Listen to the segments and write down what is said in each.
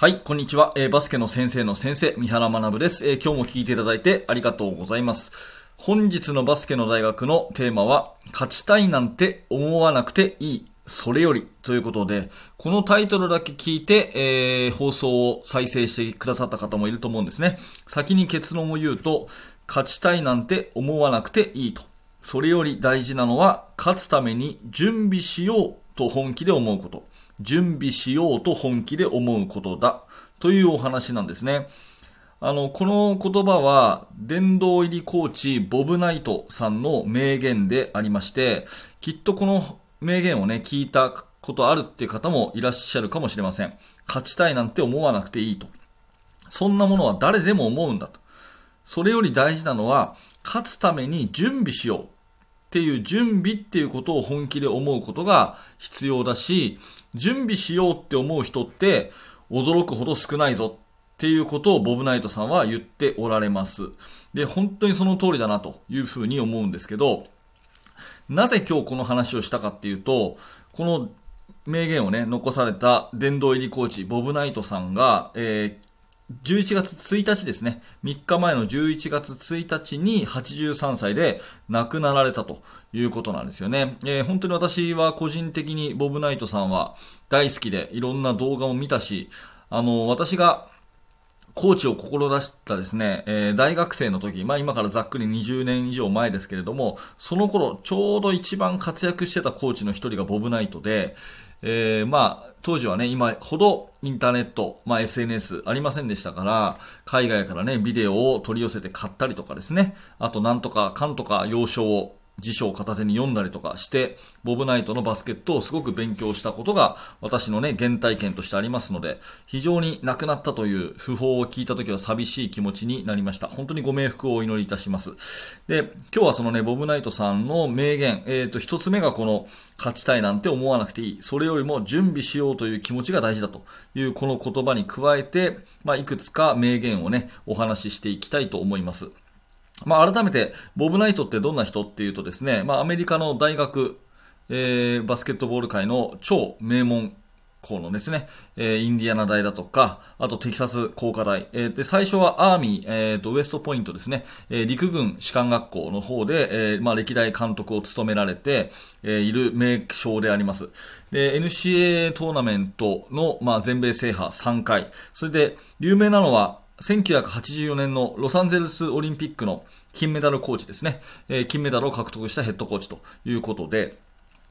はい、こんにちは。えー、バスケの先生の先生、三原学です、えー、今日も聞いていただいてありがとうございます。本日のバスケの大学のテーマは、勝ちたいなんて思わなくていい。それよりということで、このタイトルだけ聞いて、えー、放送を再生してくださった方もいると思うんですね。先に結論を言うと、勝ちたいなんて思わなくていいと。それより大事なのは、勝つために準備しようと本気で思うこと。準備しようと本気で思うことだというお話なんですね。あの、この言葉は、殿堂入りコーチ、ボブ・ナイトさんの名言でありまして、きっとこの名言をね、聞いたことあるっていう方もいらっしゃるかもしれません。勝ちたいなんて思わなくていいと。そんなものは誰でも思うんだと。それより大事なのは、勝つために準備しようっていう準備っていうことを本気で思うことが必要だし、準備しようって思う人って驚くほど少ないぞっていうことをボブナイトさんは言っておられます。で、本当にその通りだなというふうに思うんですけど、なぜ今日この話をしたかっていうと、この名言をね、残された殿堂入りコーチ、ボブナイトさんが、えー、11月1日ですね。3日前の11月1日に83歳で亡くなられたということなんですよね。えー、本当に私は個人的にボブナイトさんは大好きでいろんな動画も見たし、あの、私がコーチを志したですね、えー、大学生の時、まあ今からざっくり20年以上前ですけれども、その頃ちょうど一番活躍してたコーチの一人がボブナイトで、えー、まあ、当時はね、今ほどインターネット、まあ SNS ありませんでしたから、海外からね、ビデオを取り寄せて買ったりとかですね、あとなんとかかんとか要所を辞書を片手に読んだりとかして、ボブナイトのバスケットをすごく勉強したことが私のね、原体験としてありますので、非常に亡くなったという訃報を聞いた時は寂しい気持ちになりました。本当にご冥福をお祈りいたします。で、今日はそのね、ボブナイトさんの名言、えっ、ー、と、一つ目がこの、勝ちたいなんて思わなくていい。それよりも準備しようという気持ちが大事だというこの言葉に加えて、まあ、いくつか名言をね、お話ししていきたいと思います。まあ、改めて、ボブ・ナイトってどんな人っていうとですね、まあ、アメリカの大学、えー、バスケットボール界の超名門校のですね、えー、インディアナ大だとか、あとテキサス工科大、えー、で、最初はアーミー、えー、と、ウエストポイントですね、えー、陸軍士官学校の方で、えー、まあ、歴代監督を務められて、えー、いる名将であります。で、NCAA トーナメントの、まあ、全米制覇3回、それで、有名なのは、1984年のロサンゼルスオリンピックの金メダルコーチですね。えー、金メダルを獲得したヘッドコーチということで、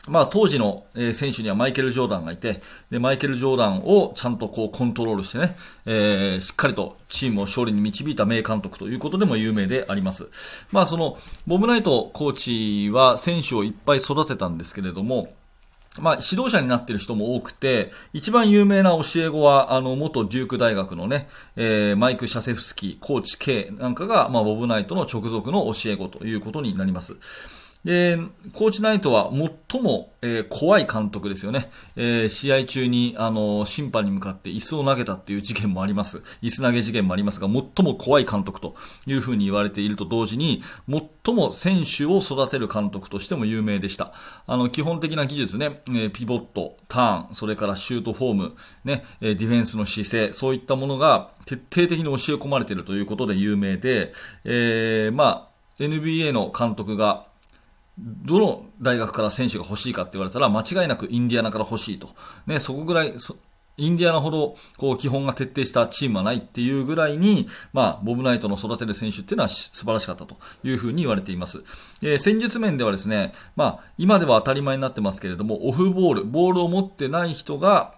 まあ当時の選手にはマイケル・ジョーダンがいて、で、マイケル・ジョーダンをちゃんとこうコントロールしてね、えー、しっかりとチームを勝利に導いた名監督ということでも有名であります。まあその、ボブナイトコーチは選手をいっぱい育てたんですけれども、まあ、指導者になっている人も多くて、一番有名な教え子は、あの、元デューク大学のね、えー、マイク・シャセフスキー、コーチ K なんかが、まあ、ボブナイトの直属の教え子ということになります。で、コーチナイトは最も、えー、怖い監督ですよね。えー、試合中に、あの、審判に向かって椅子を投げたっていう事件もあります。椅子投げ事件もありますが、最も怖い監督というふうに言われていると同時に、最も選手を育てる監督としても有名でした。あの、基本的な技術ね、えー、ピボット、ターン、それからシュートフォーム、ね、えディフェンスの姿勢、そういったものが徹底的に教え込まれているということで有名で、え、まあ、NBA の監督がどの大学から選手が欲しいかって言われたら、間違いなくインディアナから欲しいと。ね、そこぐらい、インディアナほど、こう、基本が徹底したチームはないっていうぐらいに、まあ、ボブナイトの育てる選手っていうのは素晴らしかったというふうに言われています。えー、戦術面ではですね、まあ、今では当たり前になってますけれども、オフボール、ボールを持ってない人が、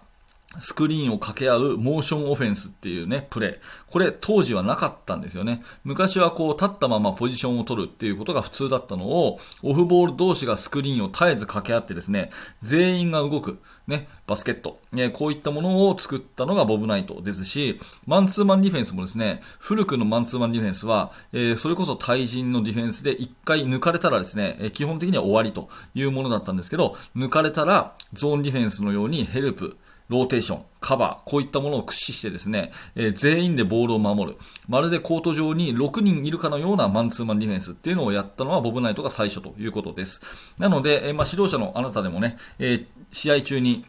スクリーンを掛け合うモーションオフェンスっていうね、プレー。これ当時はなかったんですよね。昔はこう立ったままポジションを取るっていうことが普通だったのを、オフボール同士がスクリーンを絶えず掛け合ってですね、全員が動く、ね、バスケット。えこういったものを作ったのがボブナイトですし、マンツーマンディフェンスもですね、古くのマンツーマンディフェンスは、えそれこそ対人のディフェンスで一回抜かれたらですね、え基本的には終わりというものだったんですけど、抜かれたらゾーンディフェンスのようにヘルプ、ローテーション、カバー、こういったものを駆使してですね、えー、全員でボールを守る。まるでコート上に6人いるかのようなマンツーマンディフェンスっていうのをやったのはボブナイトが最初ということです。なので、えー、まあ、指導者のあなたでもね、えー、試合中に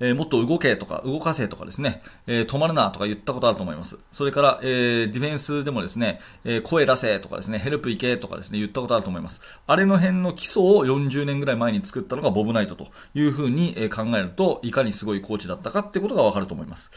えー、もっと動けとか、動かせとかですね、えー、止まるなとか言ったことあると思います。それから、えー、ディフェンスでもですね、え声出せとかですね、ヘルプ行けとかですね、言ったことあると思います。あれの辺の基礎を40年ぐらい前に作ったのがボブナイトというふうに考えると、いかにすごいコーチだったかってことがわかると思います。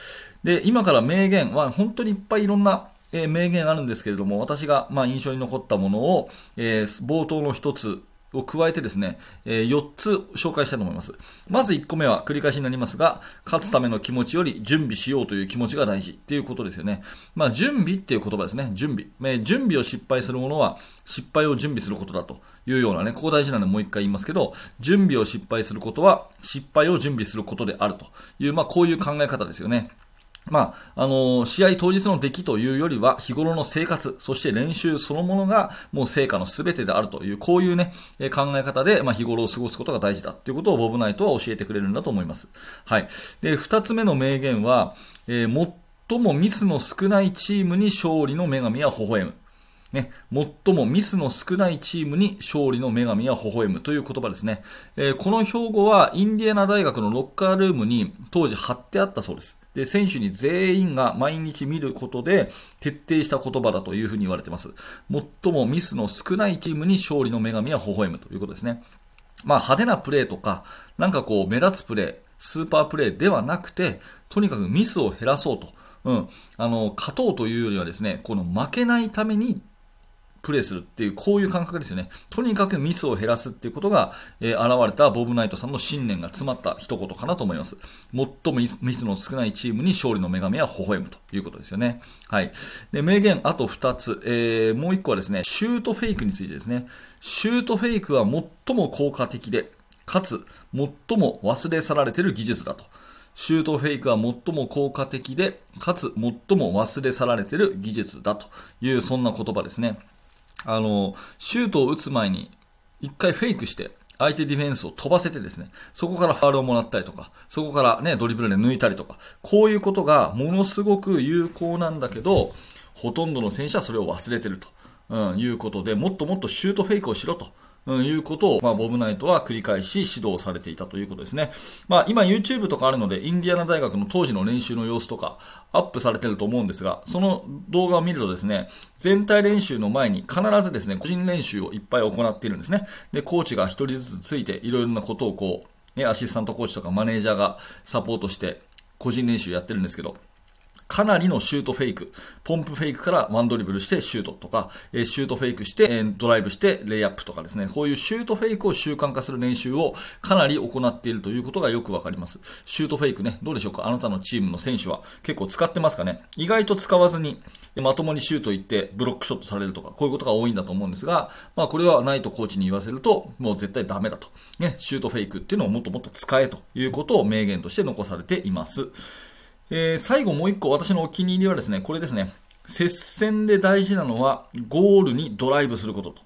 で、今から名言は本当にいっぱいいろんなえ、名言あるんですけれども、私が、まあ、印象に残ったものを、えー、冒頭の一つを加えてですね、えー、4つ紹介したいと思います。まず1個目は繰り返しになりますが、勝つための気持ちより準備しようという気持ちが大事っていうことですよね。まあ、準備っていう言葉ですね。準備。えー、準備を失敗するものは失敗を準備することだというようなね、ここ大事なのでもう一回言いますけど、準備を失敗することは失敗を準備することであるという、まあ、こういう考え方ですよね。まあ、あの、試合当日の出来というよりは、日頃の生活、そして練習そのものが、もう成果の全てであるという、こういうね、え考え方で、まあ、日頃を過ごすことが大事だということをボブナイトは教えてくれるんだと思います。はい。で、二つ目の名言は、えー、最もミスの少ないチームに勝利の女神は微笑む。ね、最もミスの少ないチームに勝利の女神は微笑むという言葉ですね。えー、この標語はインディアナ大学のロッカールームに当時貼ってあったそうです。で、選手に全員が毎日見ることで徹底した言葉だというふうに言われています。最もミスの少ないチームに勝利の女神は微笑むということですね。まあ派手なプレーとか、なんかこう目立つプレー、スーパープレーではなくて、とにかくミスを減らそうと。うん。あの、勝とうというよりはですね、この負けないためにプレーするっていう、こういう感覚ですよね。とにかくミスを減らすっていうことが、えー、現れたボブ・ナイトさんの信念が詰まった一言かなと思います。最もミスの少ないチームに勝利の女神は微笑むということですよね。はい。で、名言あと2つ。えー、もう1個はですね、シュートフェイクについてですね。シュートフェイクは最も効果的で、かつ、最も忘れ去られている技術だと。シュートフェイクは最も効果的で、かつ最も忘れ去られている技術だという、そんな言葉ですね。あの、シュートを打つ前に、一回フェイクして、相手ディフェンスを飛ばせてですね、そこからファールをもらったりとか、そこからね、ドリブルで抜いたりとか、こういうことがものすごく有効なんだけど、ほとんどの選手はそれを忘れてると、うん、いうことで、もっともっとシュートフェイクをしろと。うん、いうことを、まあ、ボブナイトは繰り返し指導されていたということですね。まあ、今 YouTube とかあるので、インディアナ大学の当時の練習の様子とかアップされてると思うんですが、その動画を見るとですね、全体練習の前に必ずですね、個人練習をいっぱい行っているんですね。で、コーチが一人ずつついて、いろいろなことをこう、ね、アシスタントコーチとかマネージャーがサポートして、個人練習やってるんですけど、かなりのシュートフェイク、ポンプフェイクからワンドリブルしてシュートとか、えシュートフェイクして、えドライブしてレイアップとかですね、こういうシュートフェイクを習慣化する練習をかなり行っているということがよくわかります。シュートフェイクね、どうでしょうか？あなたのチームの選手は結構使ってますかね？意外と使わずに、まともにシュート行ってブロックショットされるとか、こういうことが多いんだと思うんですが、まあこれはナイトコーチに言わせると、もう絶対ダメだと。ね、シュートフェイクっていうのをもっともっと使えということを名言として残されています。えー、最後もう一個私のお気に入りはですね、これですね。接戦で大事なのはゴールにドライブすることと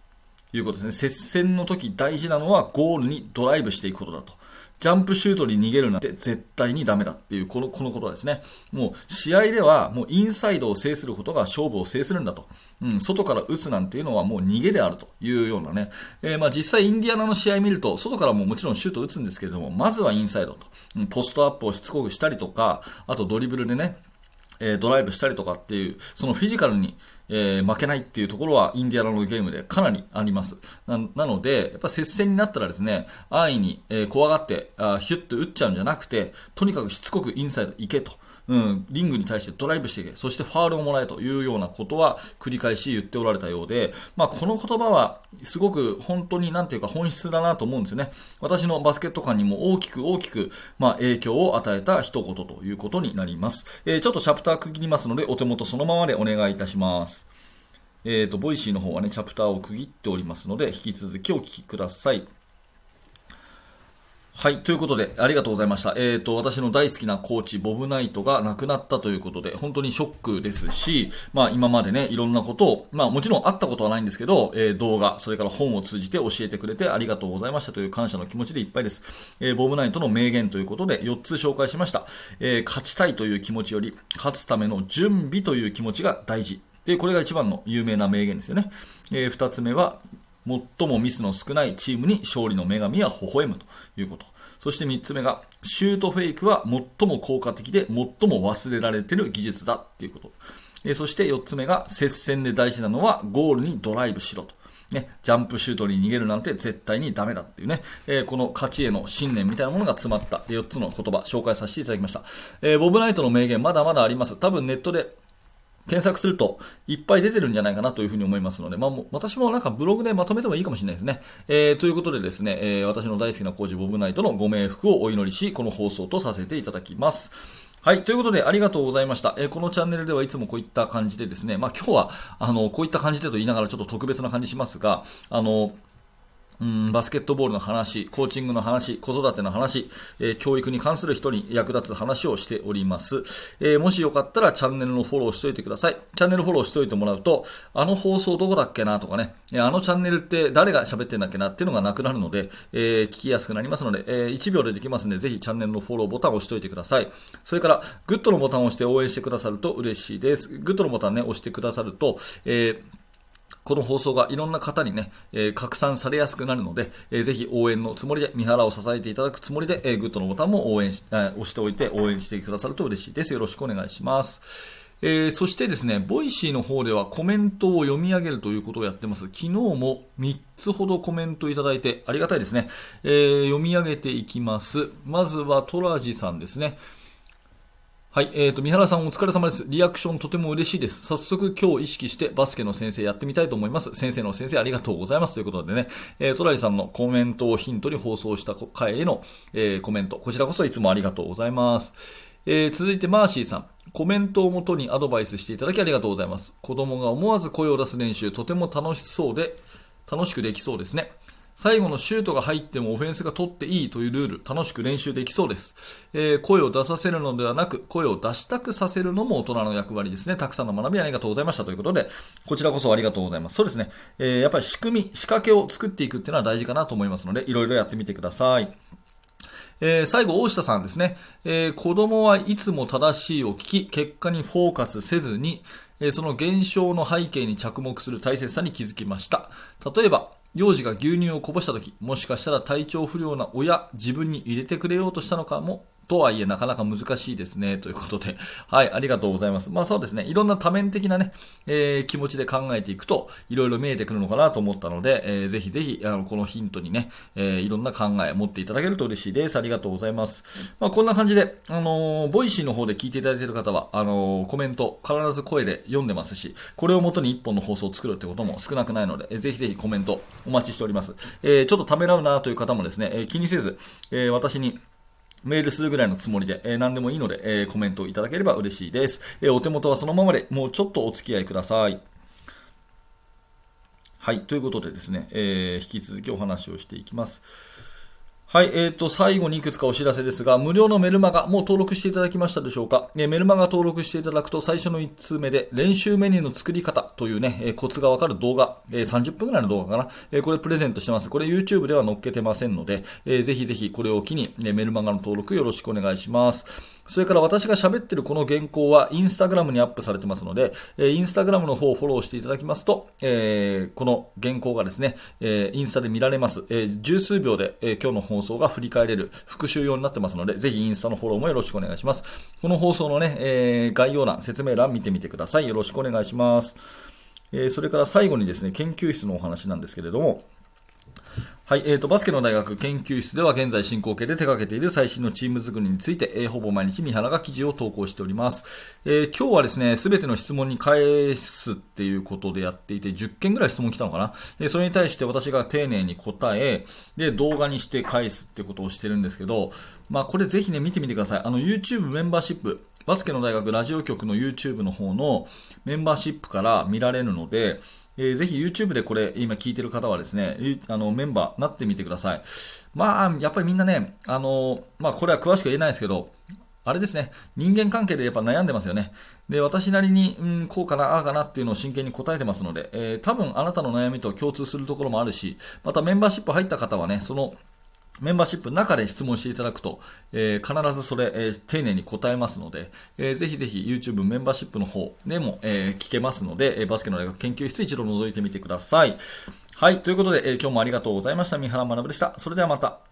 いうことですね。接戦の時大事なのはゴールにドライブしていくことだと。ジャンプシュートに逃げるなんて絶対にダメだっていう、この、このことですね。もう、試合では、もうインサイドを制することが勝負を制するんだと。うん、外から打つなんていうのはもう逃げであるというようなね。えー、まあ実際インディアナの試合見ると、外からももちろんシュート打つんですけれども、まずはインサイドと。うん、ポストアップをしつこくしたりとか、あとドリブルでね、え、ドライブしたりとかっていう、そのフィジカルに、えー、負けないっていうところはインディアナのゲームでかなりあります。なので、やっぱ接戦になったらですね、安易に、えー、怖がってあヒュッと打っちゃうんじゃなくて、とにかくしつこくインサイド行けと。うん、リングに対してドライブしていけ、そしてファールをもらえというようなことは繰り返し言っておられたようで、まあ、この言葉はすごく本当になんていうか本質だなと思うんですよね。私のバスケット観にも大きく大きく、まあ、影響を与えた一言ということになります。えー、ちょっとチャプター区切りますので、お手元そのままでお願いいたします。えっ、ー、と、 Voicy の方はね、チャプターを区切っておりますので、引き続きお聞きください。はい。ということで、ありがとうございました。えっ、ー、と、私の大好きなコーチ、ボブナイトが亡くなったということで、本当にショックですし、まあ今までね、いろんなことを、まあもちろん会ったことはないんですけど、えー、動画、それから本を通じて教えてくれてありがとうございましたという感謝の気持ちでいっぱいです。えー、ボブナイトの名言ということで4つ紹介しました。え勝ちたいという気持ちより、勝つための準備という気持ちが大事。で、これが一番の有名な名言ですよね。え2つ目は、最もミスの少ないチームに勝利の女神は微笑むということ。そして3つ目が、シュートフェイクは最も効果的で最も忘れられている技術だっていうこと。えそして4つ目が、接戦で大事なのはゴールにドライブしろと。ね、ジャンプシュートに逃げるなんて絶対にダメだっていうね、えー、この勝ちへの信念みたいなものが詰まった4つの言葉紹介させていただきました。えー、ボブナイトの名言まだまだあります。多分ネットで検索するといっぱい出てるんじゃないかなというふうに思いますので、まあ、私もなんかブログでまとめてもいいかもしれないですね。えー、ということでですね、えー、私の大好きなコーチボブナイトのご冥福をお祈りし、この放送とさせていただきます。はい。ということで、ありがとうございました。えー、このチャンネルではいつもこういった感じでですね、まあ今日は、あの、こういった感じでと言いながらちょっと特別な感じしますが、あの、うん、バスケットボールの話、コーチングの話、子育ての話、えー、教育に関する人に役立つ話をしております、えー、もしよかったらチャンネルのフォローしておいてください。チャンネルフォローしておいてもらうと、あの放送どこだっけなとかね、あのチャンネルって誰が喋ってんだっけなっていうのがなくなるので、えー、聞きやすくなりますので、え1秒でできますので、ぜひチャンネルのフォローボタンを押しておいてください。それから、グッドのボタンを押して応援してくださると嬉しいです。グッドのボタンね、押してくださると、えーこの放送がいろんな方にね、えー、拡散されやすくなるので、えー、ぜひ応援のつもりで、三原を支えていただくつもりで、えー、グッドのボタンも応援し、えー、押しておいて応援してくださると嬉しいです。よろしくお願いします。えー、そしてですね、 Voicy の方ではコメントを読み上げるということをやってます。昨日も3つほどコメントいただいてありがたいですね。えー、読み上げていきます。まずはトラジさんですね。はい、えーと、三原さんお疲れ様です。リアクションとても嬉しいです。早速今日意識してバスケの先生やってみたいと思います。先生の先生ありがとうございます。ということでね、えー、トライさんのコメントをヒントに放送した回への、えー、コメント、こちらこそいつもありがとうございます。えー、続いてマーシーさん。コメントをもとにアドバイスしていただきありがとうございます。子供が思わず声を出す練習、とても楽しそうで、楽しくできそうですね。最後のシュートが入ってもオフェンスが取っていいというルール、楽しく練習できそうです。えー、声を出させるのではなく、声を出したくさせるのも大人の役割ですね。たくさんの学びありがとうございましたということで、こちらこそありがとうございます。そうですね。えー、やっぱり仕組み、仕掛けを作っていくっていうのは大事かなと思いますので、いろいろやってみてください。えー、最後、大下さんですね、えー、子供はいつも正しいを聞き、結果にフォーカスせずに、えー、その現象の背景に着目する大切さに気づきました。例えば、幼児が牛乳をこぼした時、もしかしたら体調不良な親、自分に入れてくれようとしたのかもとはいえなかなか難しいですね。ということで。はい、ありがとうございます。まあそうですね。いろんな多面的なね、えー、気持ちで考えていくと、いろいろ見えてくるのかなと思ったので、えー、ぜひぜひ、あの、このヒントにね、えー、いろんな考え持っていただけると嬉しいです。ありがとうございます。まあこんな感じで、あのー、ボイシーの方で聞いていただいている方は、あのー、コメント必ず声で読んでますし、これをもとに一本の放送を作るってことも少なくないので、えー、ぜひぜひコメントお待ちしております。えー、ちょっとためらうなという方もですね、えー、気にせず、えー、私にメールするぐらいのつもりで、えー、何でもいいので、えー、コメントいただければ嬉しいです。えー、お手元はそのままで、もうちょっとお付き合いください。はい、ということでですね、えー、引き続きお話をしていきます。はい、えーと、最後にいくつかお知らせですが、無料のメルマガ、もう登録していただきましたでしょうか、え、メルマガ登録していただくと最初の1通目で、練習メニューの作り方というね、え、コツがわかる動画、え、30分くらいの動画かな、え、これプレゼントしてます。これ YouTube では載っけてませんので、えー、ぜひぜひこれを機に、ね、メルマガの登録よろしくお願いします。それから私が喋ってるこの原稿はインスタグラムにアップされてますので、えインスタグラムの方をフォローしていただきますと、え、この原稿がですね、え、インスタで見られます。え、十数秒で、え今日の放送が振り返れる復習用になってますので、ぜひインスタのフォローもよろしくお願いします。この放送のね、え概要欄、説明欄見てみてください。よろしくお願いします。えそれから最後にですね、研究室のお話なんですけれども、はい、えーと、バスケの大学研究室では現在進行形で手掛けている最新のチーム作りについて、えー、ほぼ毎日三原が記事を投稿しております。えー、今日はですね、すべての質問に返すっていうことでやっていて、10件ぐらい質問来たのかなで、それに対して私が丁寧に答え、で、動画にして返すってことをしてるんですけど、まあ、これぜひね、見てみてください。あの、YouTube メンバーシップ、バスケの大学ラジオ局の YouTube の方のメンバーシップから見られるので、えー、ぜひ YouTube でこれ今聞いてる方はですね、あのメンバーなってみてください。まあ、やっぱりみんなね、あの、まあこれは詳しく言えないですけど、あれですね、人間関係でやっぱ悩んでますよね。で、私なりに、うん、こうかな、ああかなっていうのを真剣に答えてますので、えー、多分あなたの悩みと共通するところもあるし、またメンバーシップ入った方はね、そのメンバーシップの中で質問していただくと、えー、必ずそれ、えー、丁寧に答えますので、えー、ぜひぜひ YouTube メンバーシップの方でも、え聞けますので、えバスケの大学研究室一度覗いてみてください。はい、ということで、え今日もありがとうございました。三原学でした。それではまた。